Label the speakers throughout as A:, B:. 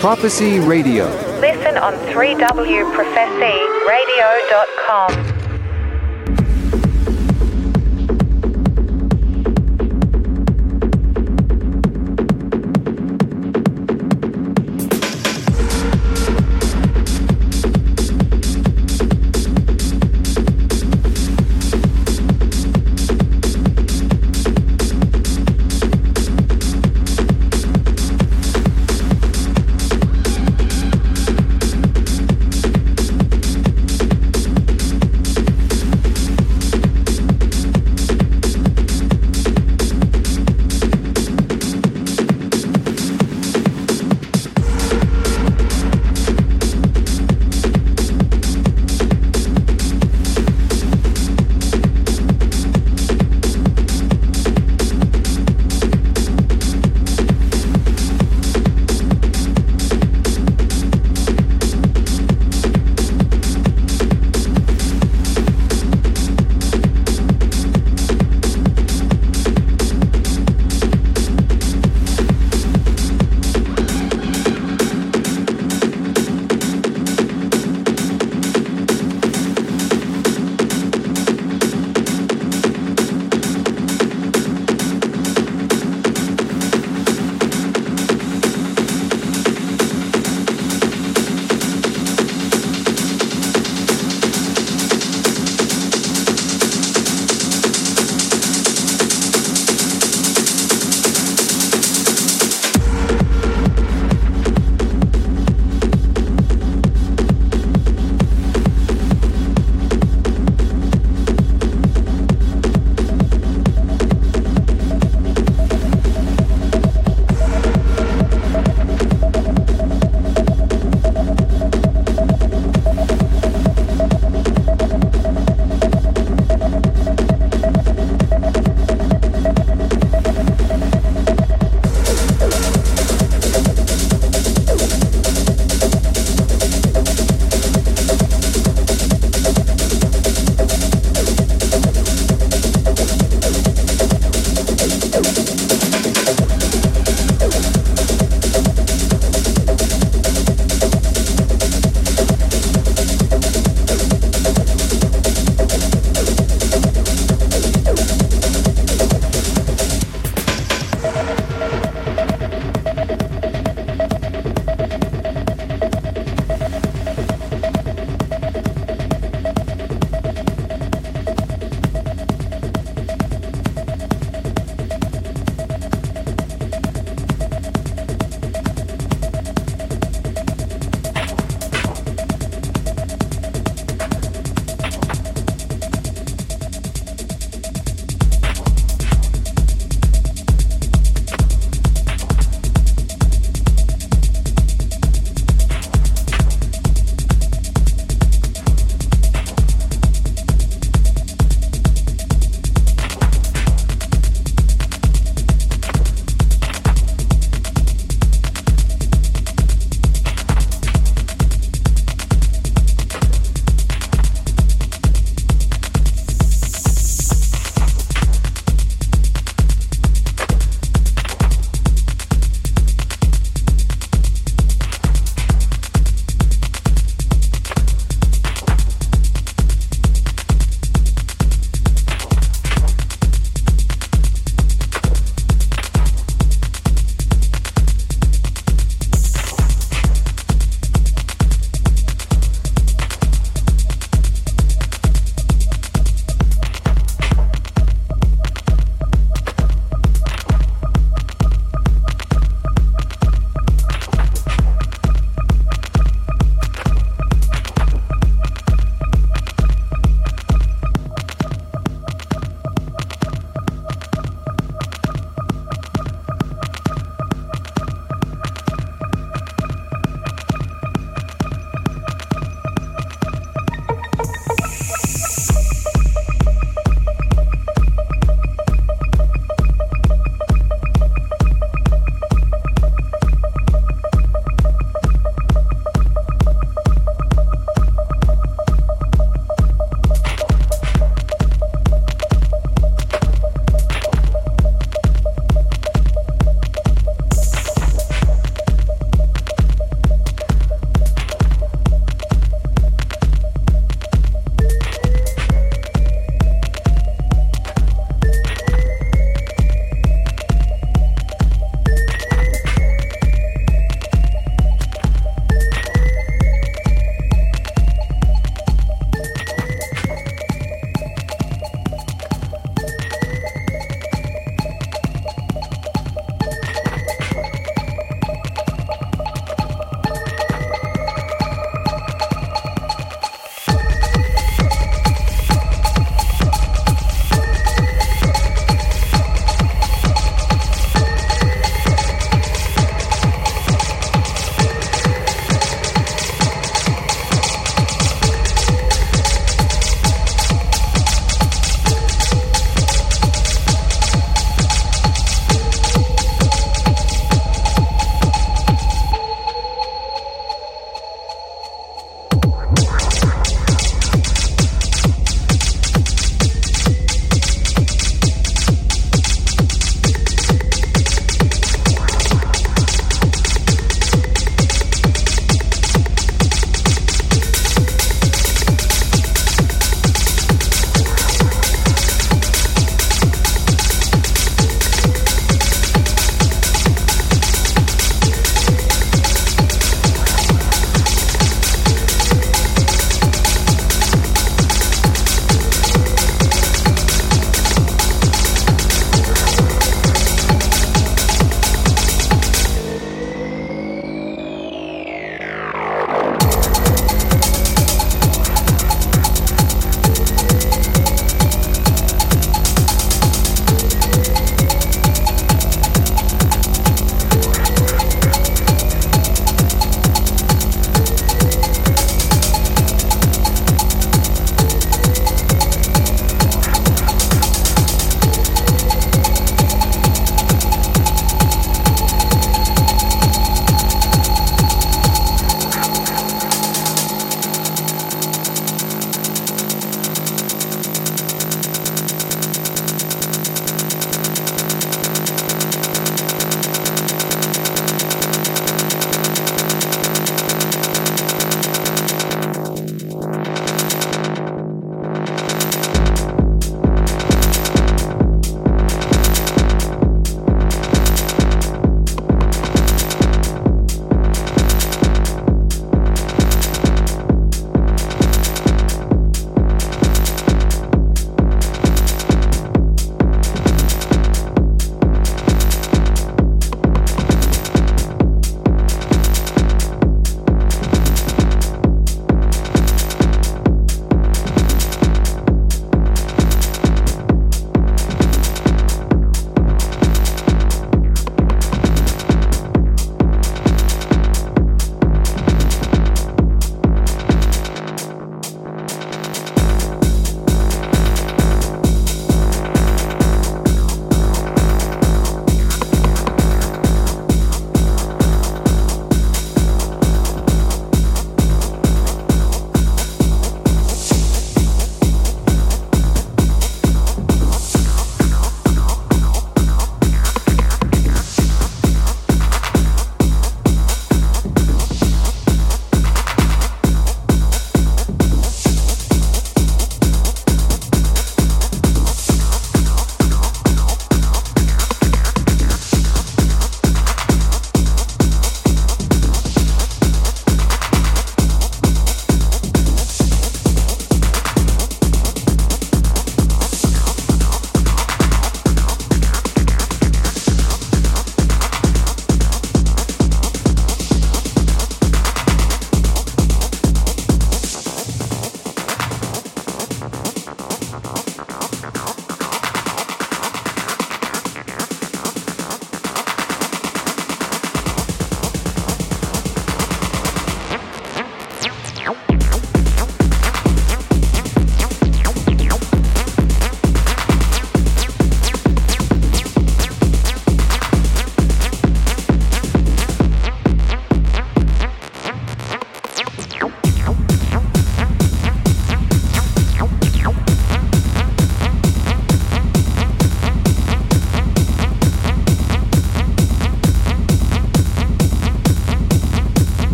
A: Prophecy Radio.
B: Listen on 3wprophecyradio.com.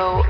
C: go